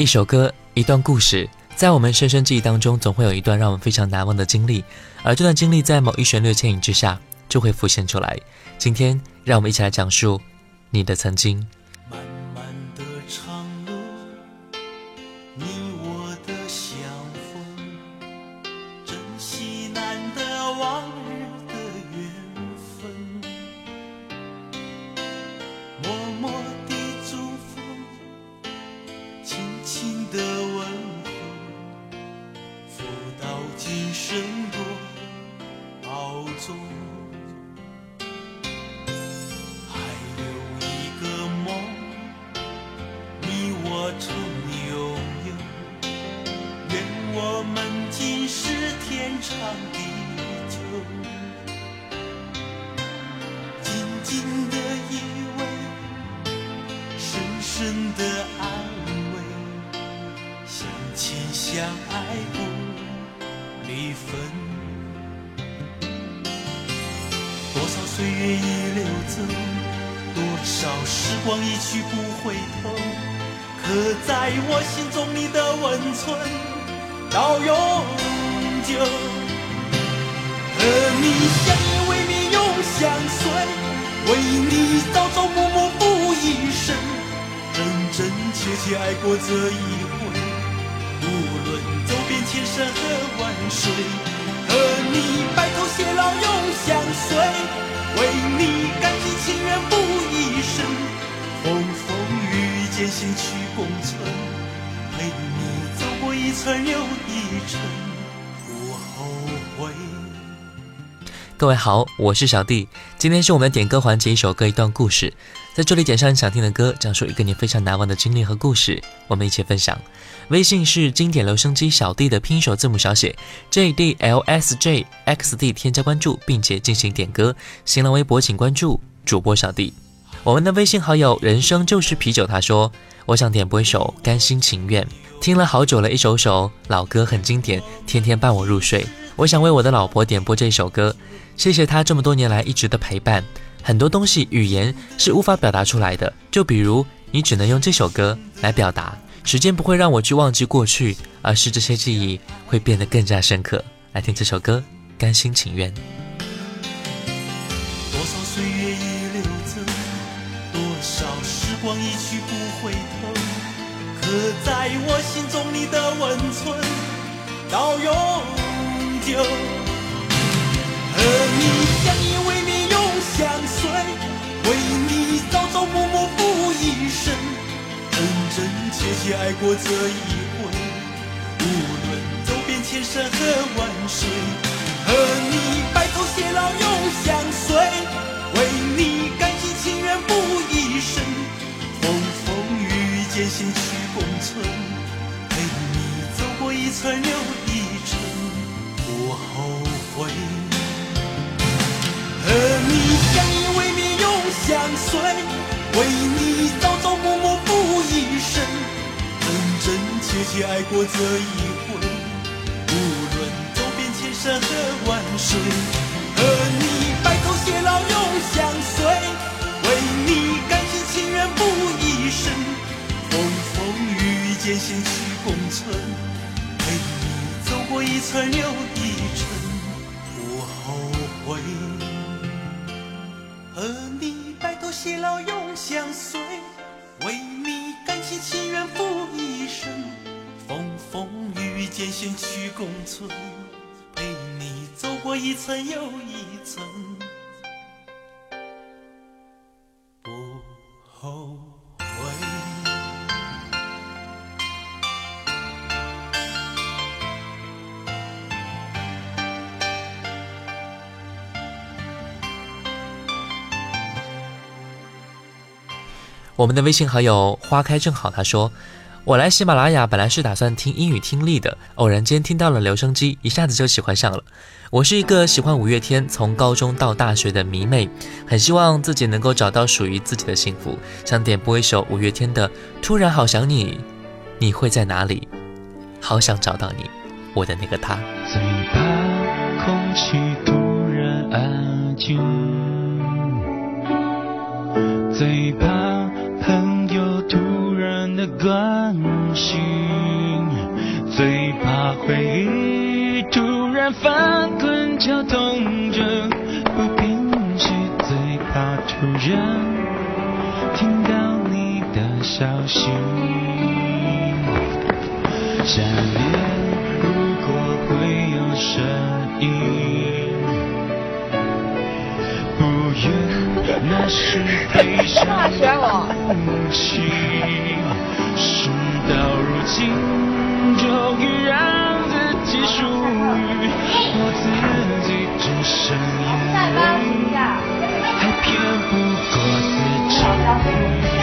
一首歌，一段故事，在我们深深记忆当中，总会有一段让我们非常难忘的经历，而这段经历在某一旋律牵引之下，就会浮现出来。今天，让我们一起来讲述你的曾经。你的温存到永久和你相依为命永相随为你朝朝暮暮付一生真真切切爱过这一回无论走遍千山和万水和你白头偕老永相随为你甘心情愿付一生风风雨雨艰险去共存。各位好，我是小弟。今天是我们点歌环节，一首歌一段故事，在这里点上你想听的歌，讲述一个你非常难忘的经历和故事，我们一起分享。微信是经典留声机小弟的拼音首字母小写 J D L S J X D，添加关注并且进行点歌。新浪微博请关注主播小弟。我们的微信好友人生就是啤酒，他说我想点播一首甘心情愿，听了好久了，一首首老歌很经典，天天伴我入睡。我想为我的老婆点播这首歌。谢谢她这么多年来一直的陪伴，很多东西语言是无法表达出来的，就比如你只能用这首歌来表达。时间不会让我去忘记过去，而是这些记忆会变得更加深刻。来听这首歌，甘心情愿。望一去不回头，刻在我心中你的温存，到永久。和你相依为命永相随，为你朝朝暮暮付一生，真真切切爱过这一回。无论走遍千山和万水，和你白头偕老心去共存，陪你走过一程又一程，不后悔。和你相依为命永相随，为你朝朝暮暮付一生，真真切切爱过这一回。无论走遍千山和万水，和你白头偕老永相随，艰辛去共存，陪你走过一程又一程，不后悔。和你白头偕老永相随，为你甘心情愿付一生，风风雨雨艰辛去共存，陪你走过一层又一层。我们的微信好友花开正好，他说：“我来喜马拉雅本来是打算听英语听力的，偶然间听到了留声机，一下子就喜欢上了。我是一个喜欢五月天从高中到大学的迷妹，很希望自己能够找到属于自己的幸福，想点播一首五月天的《突然好想你》，你会在哪里？好想找到你，我的那个他。”最怕空气突然安静，最怕。关心，最怕回忆突然翻滚绞痛着不平息，最怕突然听到你的消息。想念如果会有声音，不愿那是悲伤的哭泣。事到如今，终于让自己属于我自己，只剩眼泪，还骗不过自己。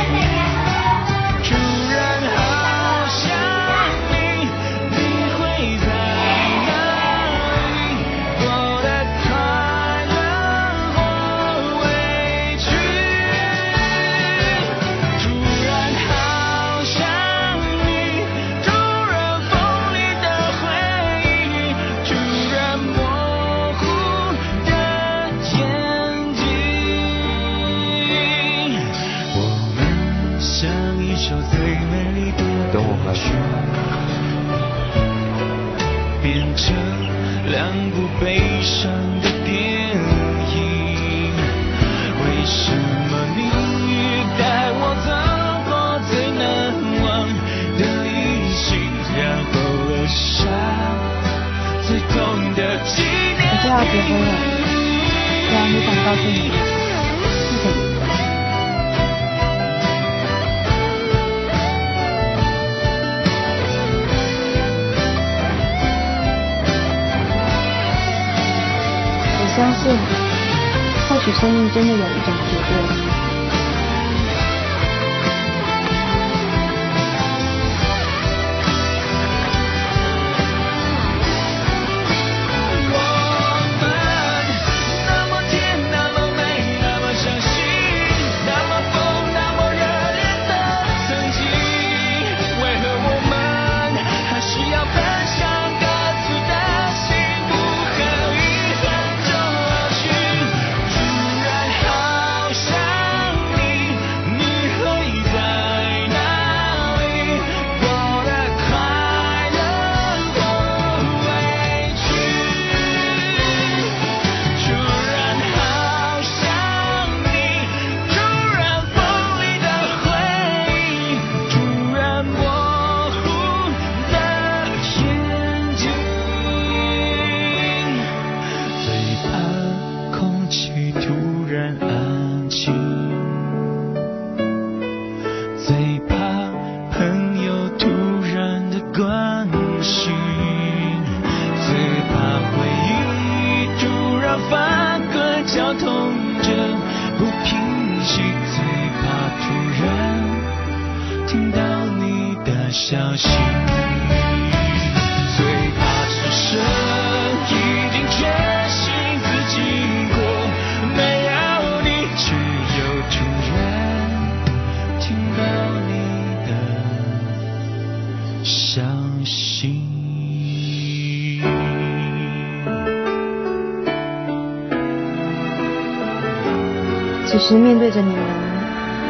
真的有一种结果，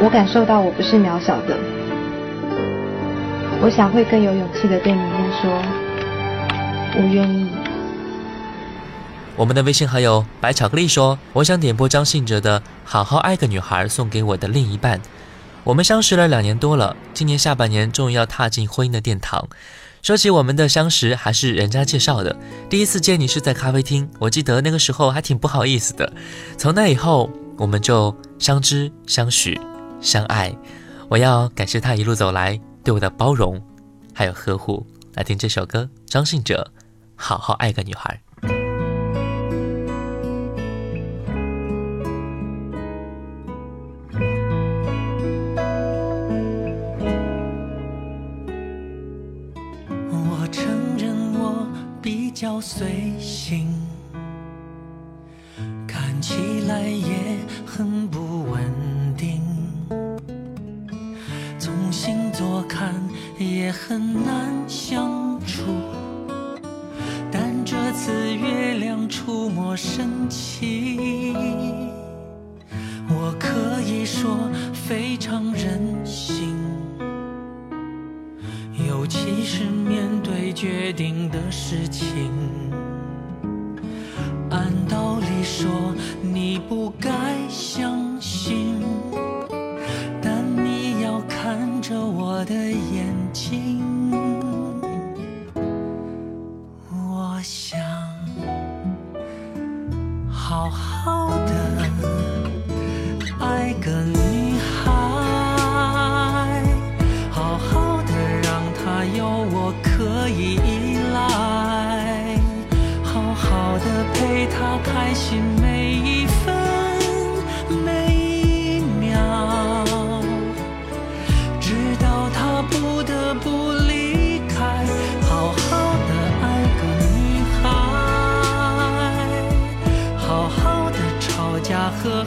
我感受到我不是渺小的。我想会更有勇气的对你们说，我愿意。我们的微信好友白巧克力说：“我想点播张信哲的《好好爱个女孩》送给我的另一半。我们相识了两年多了，今年下半年终于要踏进婚姻的殿堂。说起我们的相识，还是人家介绍的。第一次见你是在咖啡厅，我记得那个时候还挺不好意思的。从那以后，我们就相知、相许、相爱。我要感谢他一路走来对我的包容，还有呵护。来听这首歌，张信哲《好好爱个女孩》。”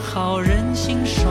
好人心事。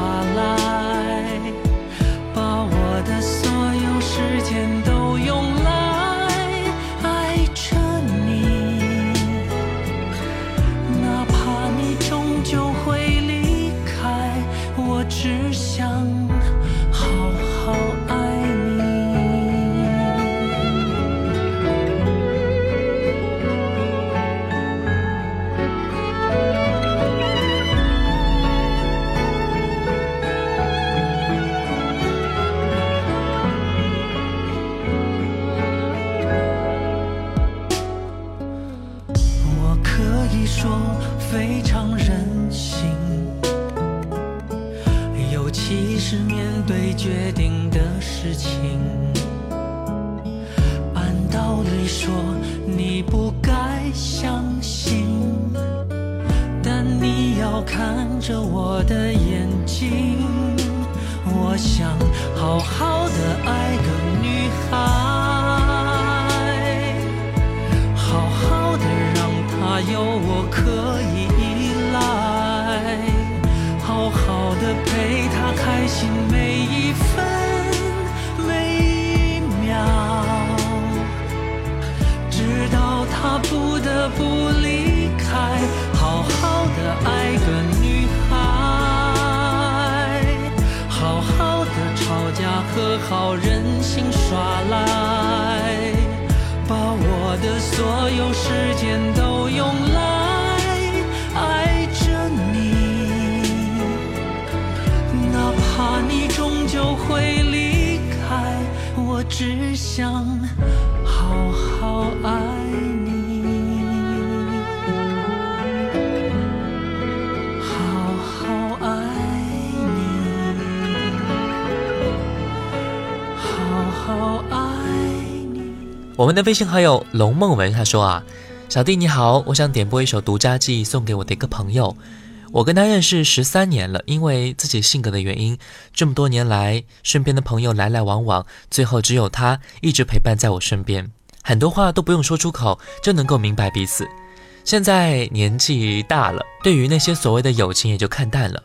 和好任性耍赖。把我的所有时间都用来爱着你，哪怕你终究会离开，我只想我们的微信好友龙梦文他说啊，小弟你好，我想点播一首《独家记忆》送给我的一个朋友。我跟他认识十三年了，因为自己性格的原因，这么多年来，身边的朋友来来往往，最后只有他一直陪伴在我身边，很多话都不用说出口，就能够明白彼此。现在年纪大了，对于那些所谓的友情也就看淡了。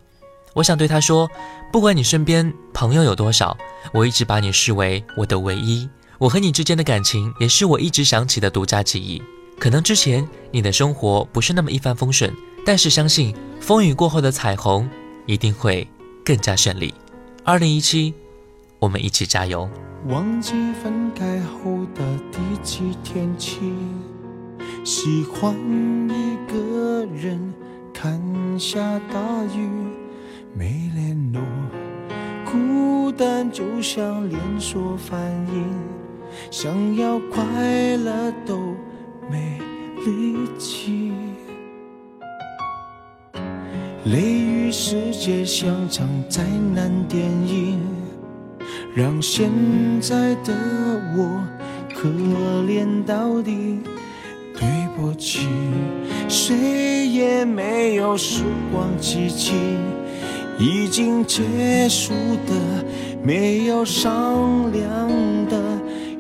我想对他说，不管你身边朋友有多少，我一直把你视为我的唯一。我和你之间的感情，也是我一直想起的独家记忆。可能之前你的生活不是那么一帆风顺，但是相信风雨过后的彩虹一定会更加绚丽。二零一七，我们一起加油！忘记分开后的第几天起，喜欢一个人看下大雨，没联络，孤单就像连锁反应，想要快乐都没力气。雷雨世界像场灾难电影。让现在的我可怜到底。对不起，谁也没有时光机器，已经结束的没有商量的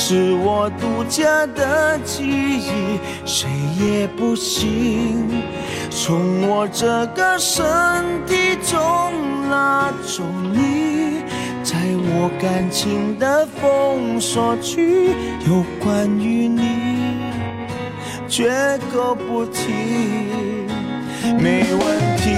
是我独家的记忆，谁也不行从我这个身体中拉走你。在我感情的封锁区，有关于你，绝口不提，没问题。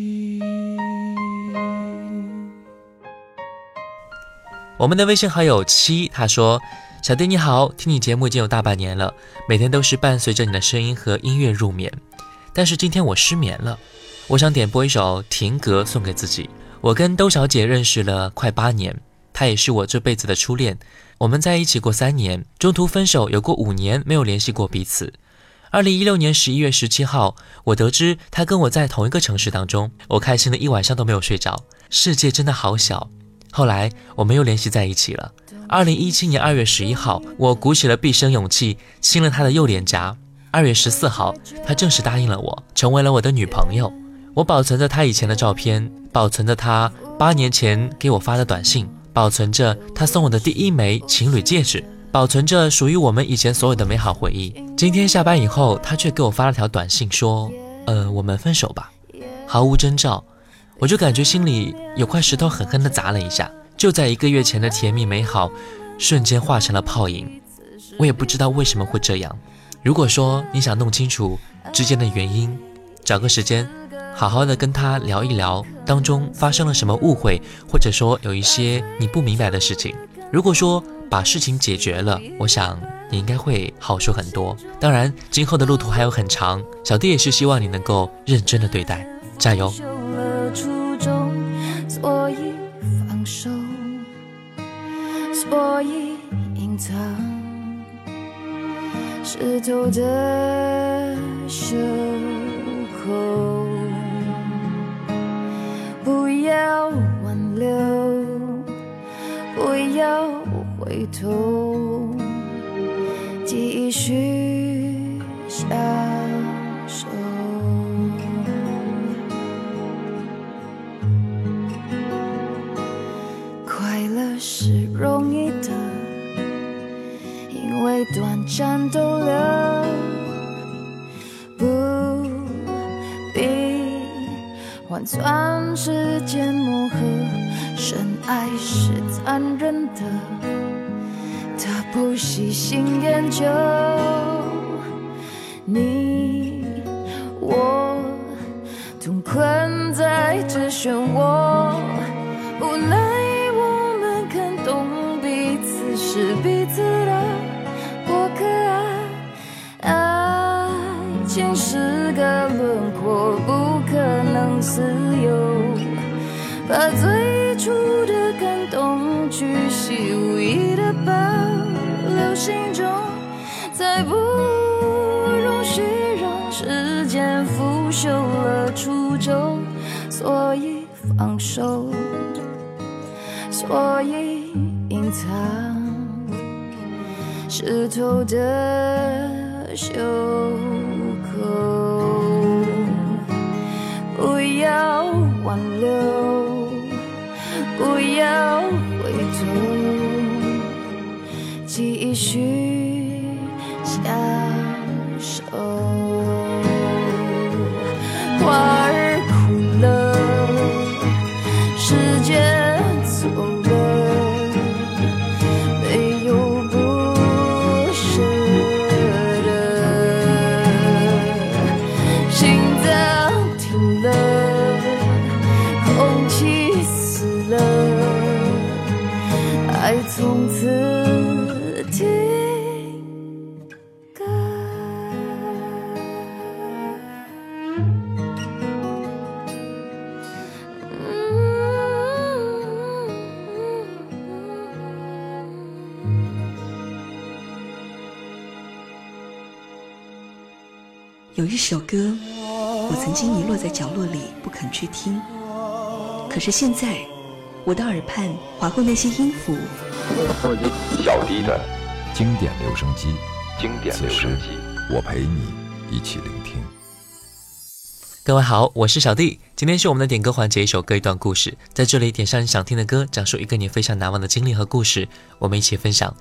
我们的微信好友七他说：“小弟你好，听你节目已经有大半年了，每天都是伴随着你的声音和音乐入眠。但是今天我失眠了，我想点播一首《停格》送给自己。我跟兜小姐认识了快八年，她也是我这辈子的初恋。”我们在一起过三年，中途分手，有过五年没有联系过彼此。二零一六年十一月十七号，我得知他跟我在同一个城市当中，我开心的一晚上都没有睡着。世界真的好小。后来我们又联系在一起了。二零一七年二月十一号，我鼓起了毕生勇气亲了他的右脸颊。二月十四号，他正式答应了我，成为了我的女朋友。我保存着他以前的照片，保存着他八年前给我发的短信。保存着他送我的第一枚情侣戒指，保存着属于我们以前所有的美好回忆。今天下班以后，他却给我发了条短信，说：“呃，我们分手吧。”毫无征兆，我就感觉心里有块石头狠狠地砸了一下。就在一个月前的甜蜜美好，瞬间化成了泡影。我也不知道为什么会这样。如果说你想弄清楚之间的原因，找个时间。好好的跟他聊一聊，当中发生了什么误会，或者说有一些你不明白的事情。如果说把事情解决了，我想你应该会好受很多。当然，今后的路途还有很长，小弟也是希望你能够认真的对待，加油。所以放手，所以隐藏，湿透的袖口，不要挽留，不要回头，继续想。是容易的，因为短暂逗留不必。换算时间磨合，深爱是残忍的，他不喜新厌旧。你我同困在这漩涡。自由，把最初的感动巨细无遗的保留心中，再不容许让时间腐朽了初衷，所以放手，所以隐藏湿透的袖要挽留，不要回头，继续有一首歌，我曾经遗落在角落里不肯去听，可是现在，我的耳畔划过那些音符，小迪的经典留声机，经典留声机。我陪你一起聆听。各位好，我是小弟。今天是我们的点歌环节，一首歌一段故事，在这里点上你想听的歌，讲述一个你非常难忘的经历和故事，我们一起分享。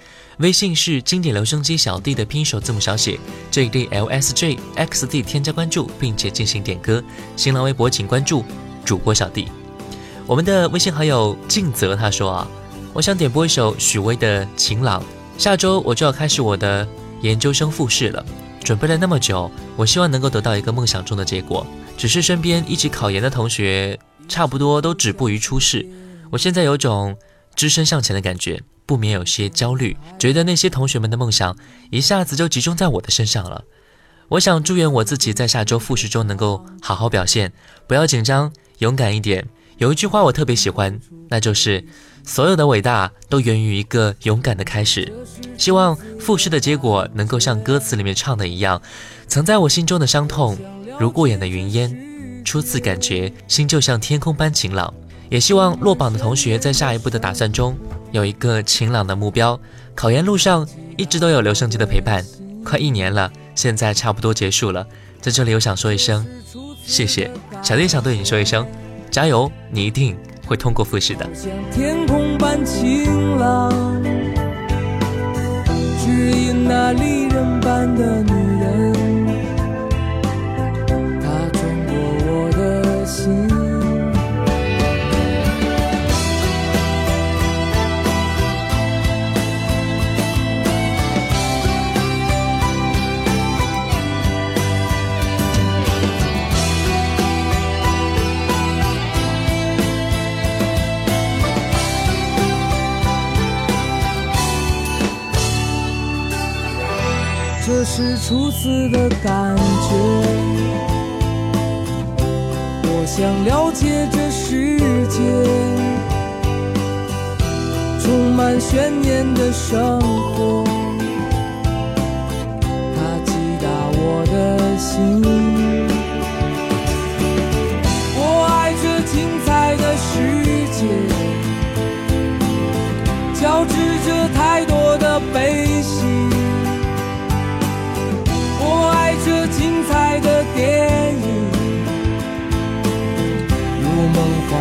微信是经典留声机小弟的拼音首字母小写 J D L S J X D，添加关注并且进行点歌。新浪微博请关注主播小弟。我们的微信好友静泽他说啊，我想点播一首许巍的《晴朗》。下周我就要开始我的研究生复试了，准备了那么久，我希望能够得到一个梦想中的结果。只是身边一起考研的同学，差不多都止步于初试。我现在有种只身向前的感觉，不免有些焦虑，觉得那些同学们的梦想一下子就集中在我的身上了。我想祝愿我自己在下周复试中能够好好表现，不要紧张，勇敢一点。有一句话我特别喜欢，那就是所有的伟大都源于一个勇敢的开始。希望复试的结果能够像歌词里面唱的一样，曾在我心中的伤痛如过眼的云烟，初次感觉心就像天空般晴朗。也希望落榜的同学在下一步的打算中有一个晴朗的目标。考研路上一直都有留声机的陪伴，快一年了，现在差不多结束了。在这里，我想说一声谢谢，小弟想对你说一声加油，你一定会通过复试的。天空般晴朗，只因那离人般的女这是初次的感觉，我想了解这世界，充满悬念的生活，它击打我的心。我爱这精彩的世界，交织着太多的悲彩的电影，如梦幻，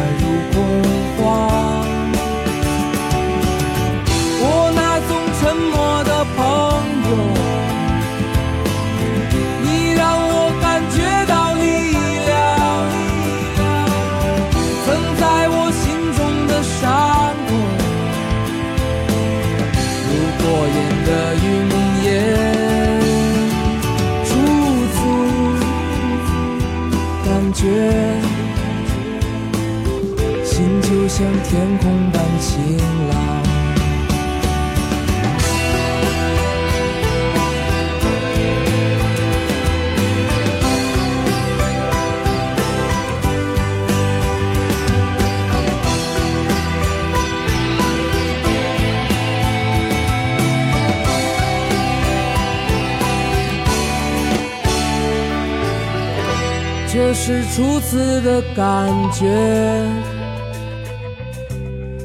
初次的感觉，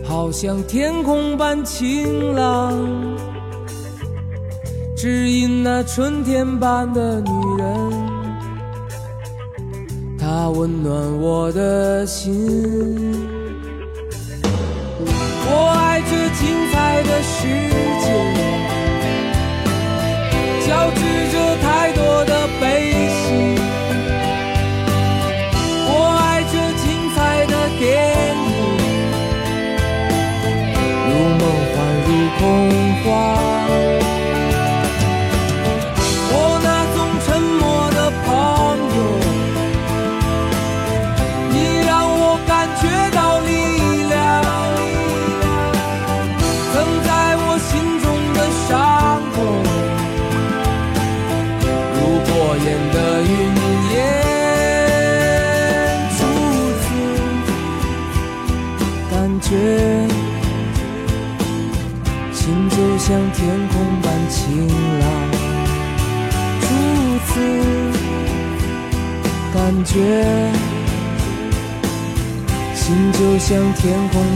好像天空般晴朗，只因那春天般的女人，她温暖我的心。我爱这精彩的世界，交织着太多的悲天空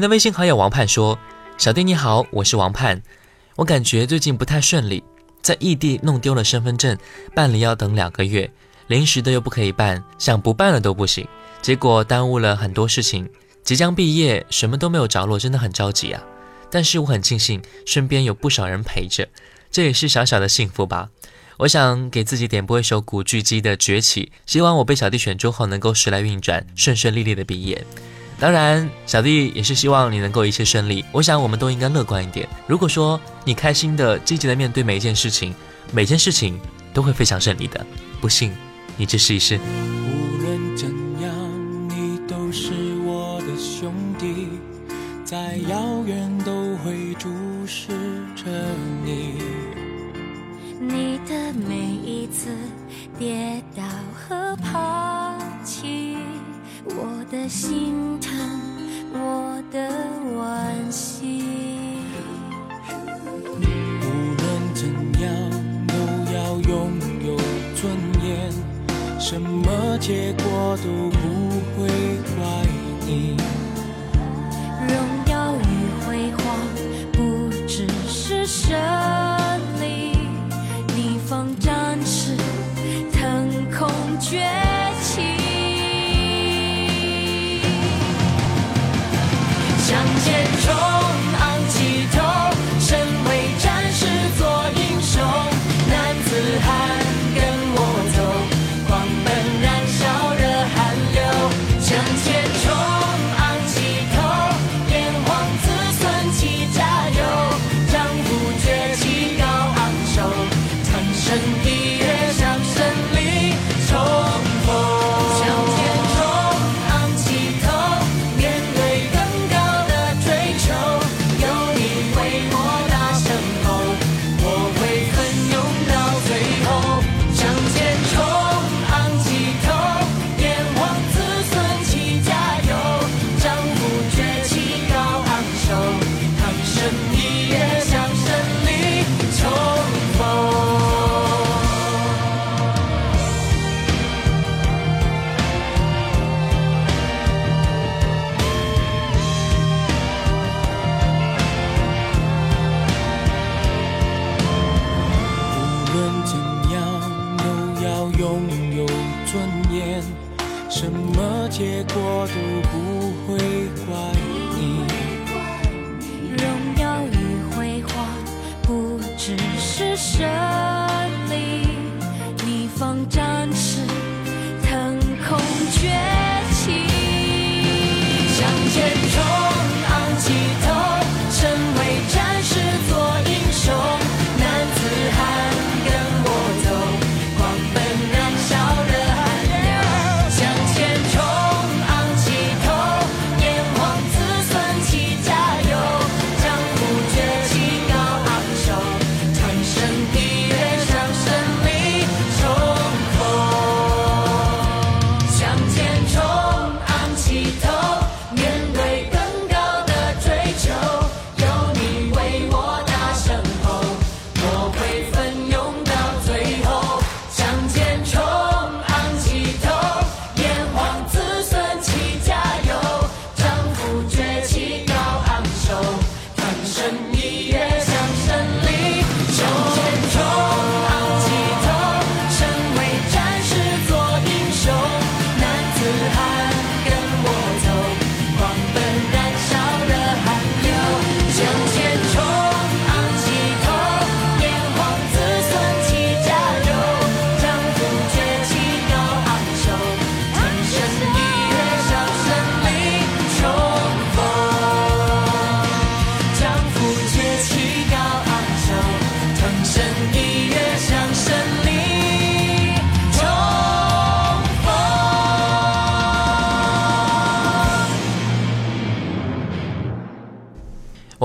们的微信好友王盼说：“小弟你好，我是王盼。我感觉最近不太顺利，在异地弄丢了身份证，办理要等两个月，临时的又不可以办，想不办了都不行，结果耽误了很多事情。即将毕业，什么都没有着落，真的很着急啊。但是我很庆幸身边有不少人陪着，这也是小小的幸福吧。我想给自己点播一首古巨基的《崛起》，希望我被小弟选中后能够时来运转，顺顺利利的毕业。”当然，小弟也是希望你能够一切顺利。我想，我们都应该乐观一点。如果说你开心的、积极的面对每一件事情，每件事情都会非常顺利的。不信，你去试一试。无论怎样，你都是我的兄弟，再遥远都会注视着你。你的每一次跌倒和抛弃，我的心疼，我的惋惜。无论怎样，都要拥有尊严，什么结果都不会怪你。荣耀与辉煌不只是胜利，逆风展翅，腾空崛 enjoy.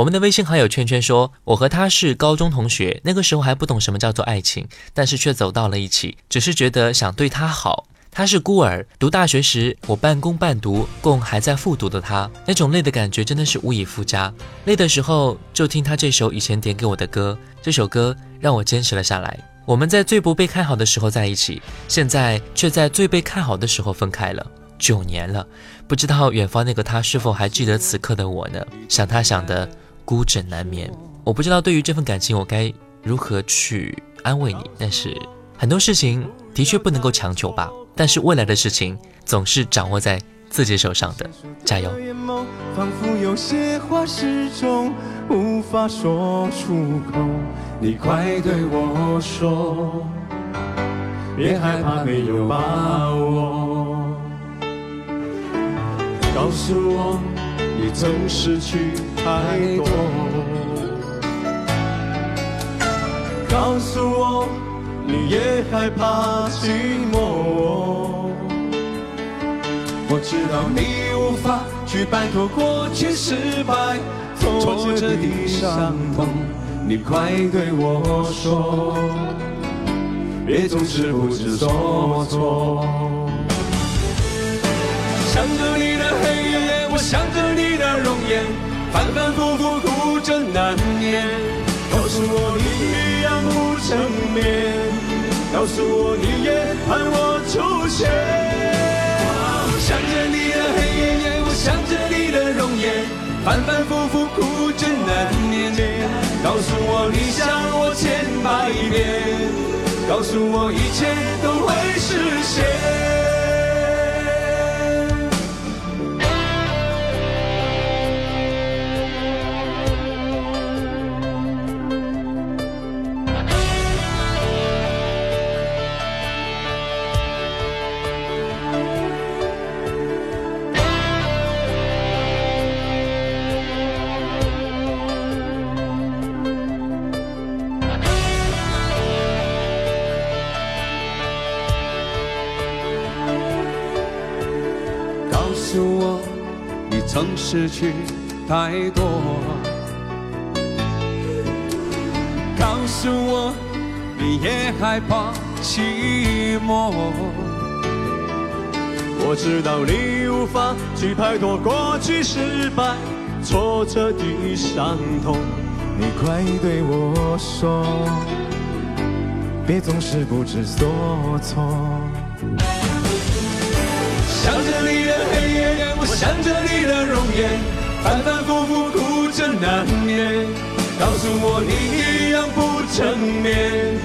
我们的微信好友圈圈说，我和他是高中同学，那个时候还不懂什么叫做爱情，但是却走到了一起，只是觉得想对他好。他是孤儿，读大学时我半工半读，供还在复读的他，那种累的感觉真的是无以复加。累的时候就听他这首以前点给我的歌，这首歌让我坚持了下来。我们在最不被看好的时候在一起，现在却在最被看好的时候分开了。九年了，不知道远方那个他是否还记得此刻的我呢？想他想的孤枕难眠。我不知道对于这份感情我该如何去安慰你，但是很多事情的确不能够强求吧。但是未来的事情总是掌握在自己手上的，加油！仿佛有些话始终无法说出口，你快对我说，别害怕没有把握。告诉我，你曾失去太多。告诉我，你也害怕寂寞。我知道你无法去摆脱过去失败挫折的伤痛，你快对我说，别总是不知所措。想着你的黑夜，我想着你的容颜，反反复复哭着难眠。告诉我你一样不成眠，告诉我你也盼我出现。想着你的黑夜，我想着你的容颜，反反复复哭着难眠。告诉我你想我千百遍，告诉我一切都会实现。失去太多。告诉我，你也害怕寂寞。我知道你无法去摆脱过去失败挫折的伤痛，你快对我说，别总是不知所措。想着你的容颜，反反复复哭着难眠。告诉我你一样不成眠，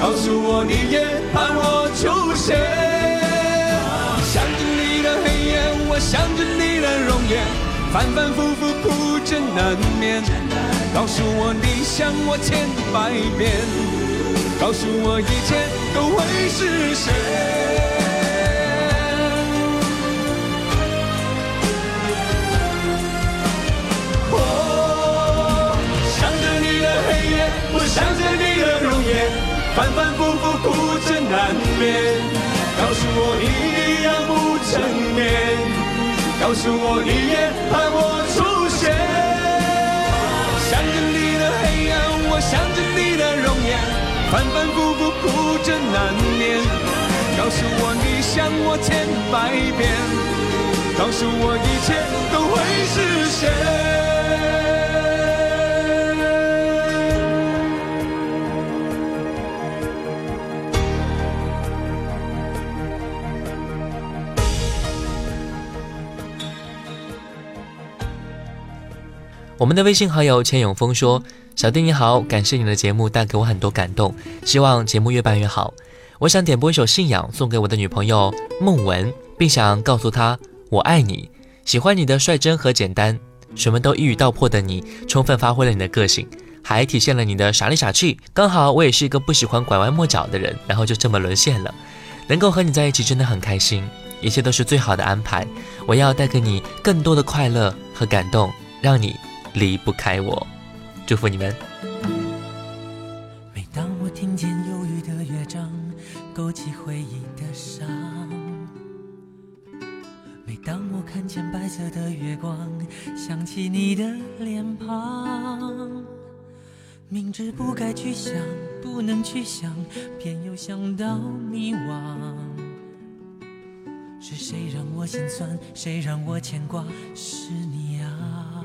告诉我你也盼我出现。想着你的黑夜，我想着你的容颜，反反复复哭着难眠。告诉我你想我千百遍，告诉我一切都会实现。反反复复苦枕难眠。告诉我你一样不成眠，告诉我你也盼我出现。想着你的黑暗，我想着你的容颜，反反复复苦枕难眠。告诉我你想我千百遍，告诉我一切都会实现。我们的微信好友钱永峰说：“小弟你好，感谢你的节目带给我很多感动，希望节目越办越好。我想点播一首《信仰》送给我的女朋友孟文，并想告诉她我爱你，喜欢你的率真和简单，什么都一语道破的你，充分发挥了你的个性，还体现了你的傻里傻气。刚好我也是一个不喜欢拐弯抹角的人，然后就这么沦陷了。能够和你在一起真的很开心，一切都是最好的安排。我要带给你更多的快乐和感动，让你。”离不开我，祝福你们。每当我听见忧郁的乐章，勾起回忆的伤；每当我看见白色的月光，想起你的脸庞。明知不该去想，不能去想，偏又想到迷惘。是谁让我心酸？谁让我牵挂？是你啊！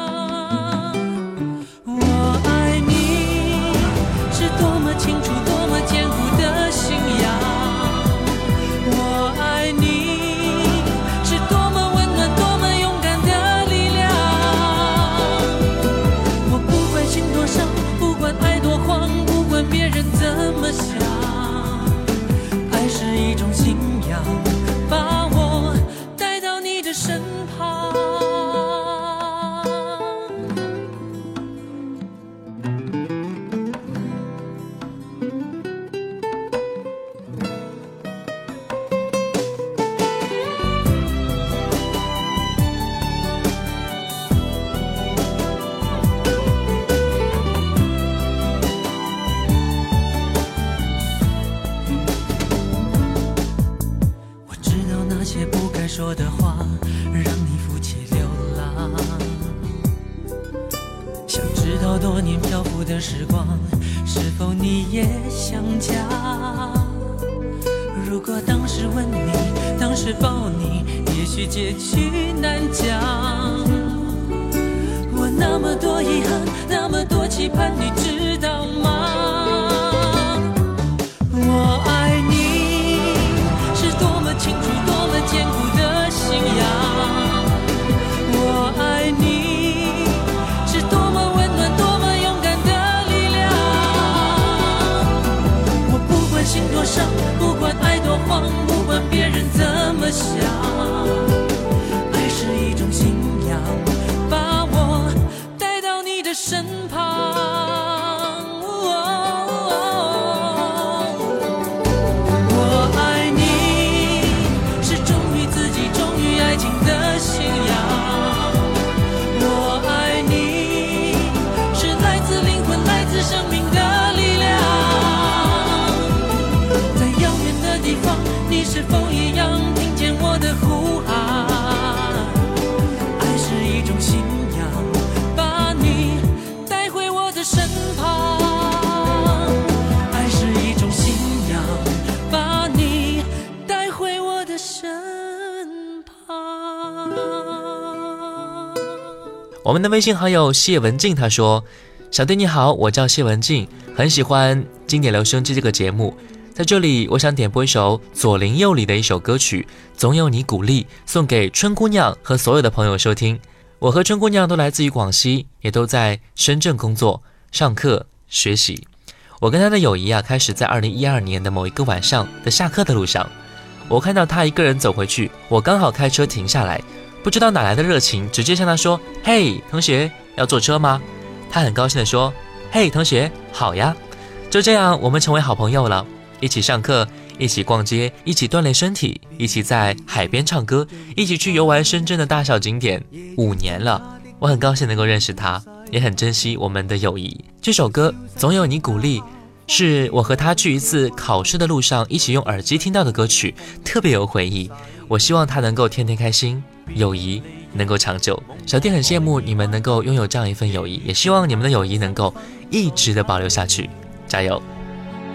清楚，那么多期盼，你知道吗？我爱你是多么清楚，多么坚固的信仰。我爱你是多么温暖，多么勇敢的力量。我不管心多伤，不管爱多慌，不管别人怎么想，我们的微信好友谢文静他说：“小弟你好，我叫谢文静，很喜欢《经典留声机》这个节目。在这里，我想点播一首左邻右里的一首歌曲《总有你鼓励》，送给春姑娘和所有的朋友收听。我和春姑娘都来自于广西，也都在深圳工作、上课、学习。我跟她的友谊啊，开始在二零一二年的某一个晚上的下课的路上。我看到她一个人走回去，我刚好开车停下来，不知道哪来的热情，直接向他说：“嘿，同学，要坐车吗？”他很高兴地说：“嘿，同学，好呀。”就这样，我们成为好朋友了。一起上课，一起逛街，一起锻炼身体，一起在海边唱歌，一起去游玩深圳的大小景点。五年了，我很高兴能够认识他，也很珍惜我们的友谊。这首歌总有你鼓励，是我和他去一次考试的路上一起用耳机听到的歌曲，特别有回忆。我希望他能够天天开心，友谊能够长久。小弟很羡慕你们能够拥有这样一份友谊，也希望你们的友谊能够一直的保留下去。加油！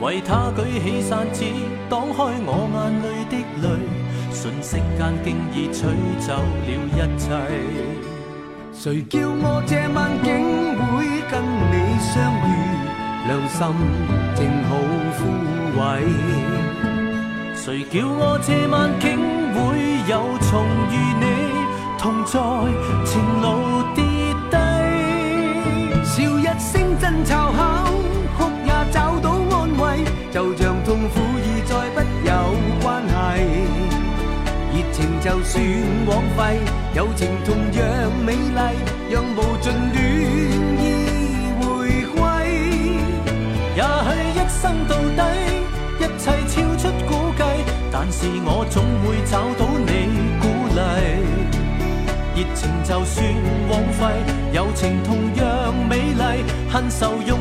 为他举起伞子，挡开我眼里的泪，瞬息间已取走了一切。谁叫我这晚竟会跟你相遇？良心正好枯萎。谁叫我这晚竟会又重遇你？同在情路跌低，笑一声真嘲巧，哭也找到安慰，就像痛苦已再不有关系。热情就算枉费，友情同样美丽，让无尽一生到底，一切超出估计，但是我总会找到你鼓励。热情就算枉费，友情同样美丽，恨愁用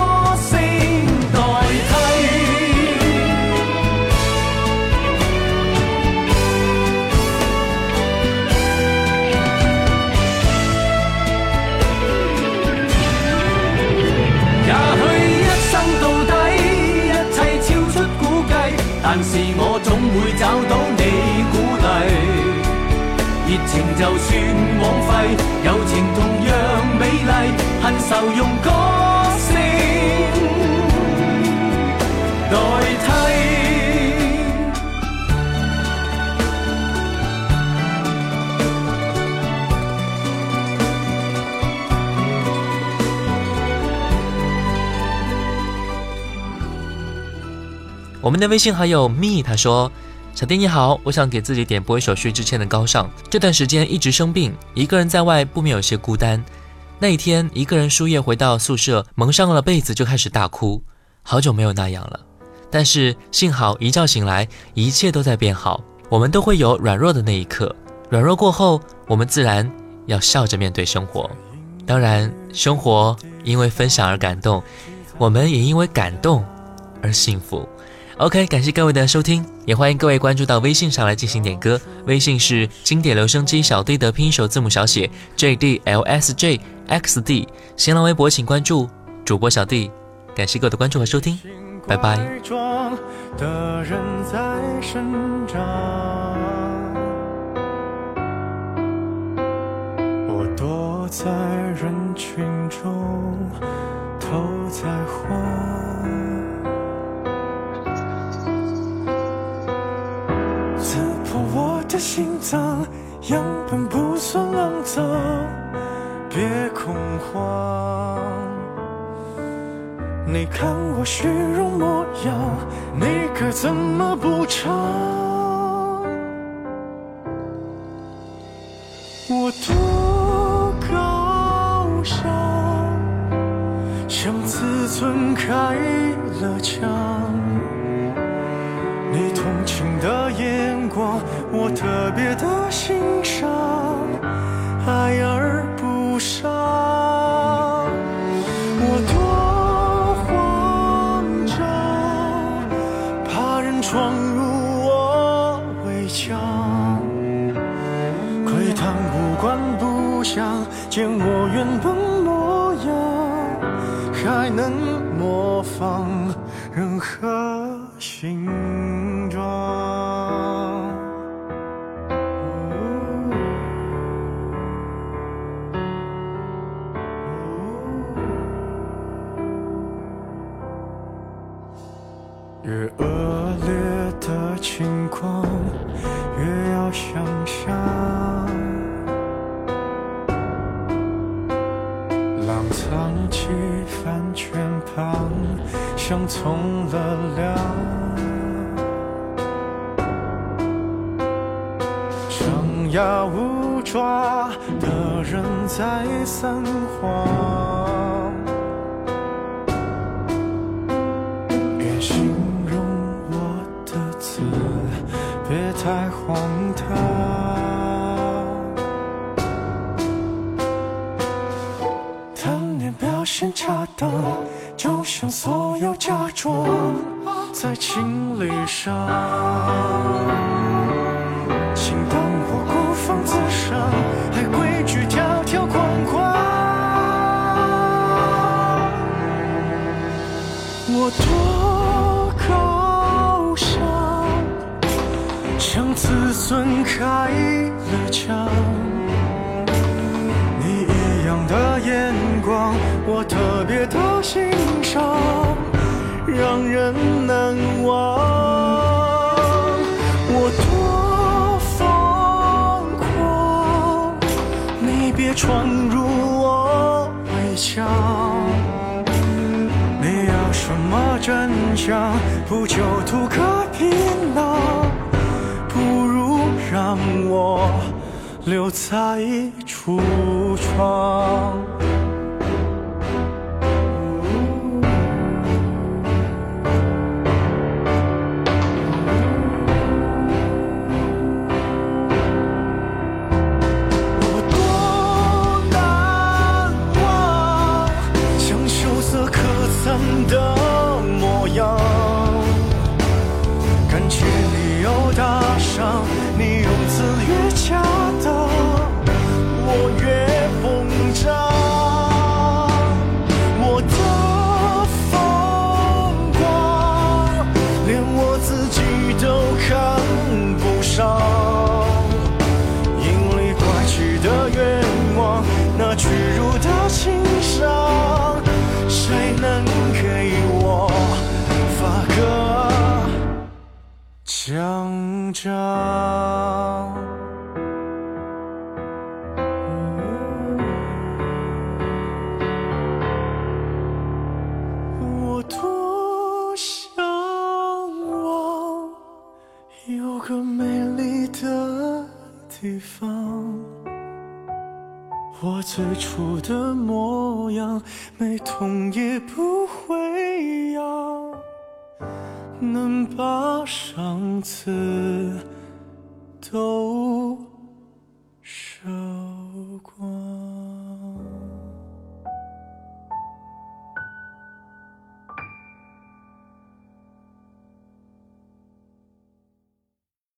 但是我总会找到你鼓励，热情就算枉费，友情同样美丽，恨愁用歌我们的微信好友 me 他说：“小丁你好，我想给自己点播一首薛之谦的《高尚》。这段时间一直生病，一个人在外不免有些孤单。那一天，一个人输液回到宿舍，蒙上了被子就开始大哭。好久没有那样了，但是幸好一觉醒来，一切都在变好。我们都会有软弱的那一刻，软弱过后，我们自然要笑着面对生活。当然，生活因为分享而感动，我们也因为感动而幸福。” OK，感谢各位的收听，也欢迎各位关注到微信上来进行点歌。微信是经典留声机小弟的拼音首字母小写 J D L S J X D。新浪微博请关注主播小弟。感谢各位的关注和收听，拜拜。我躲在人心脏，样本不算肮脏，别恐慌。你看我虚荣模样，你该怎么补偿？帆圈旁，像从了凉。张牙舞爪的人在撒谎。说在情理上。请当我孤芳自赏，还规矩条条框框。我多高尚，像自尊开了枪。你一样的眼光，我特别的心，让人难忘。我多疯狂，你别闯入我围墙。你要什么真相？不就图个皮囊？不如让我留在橱窗。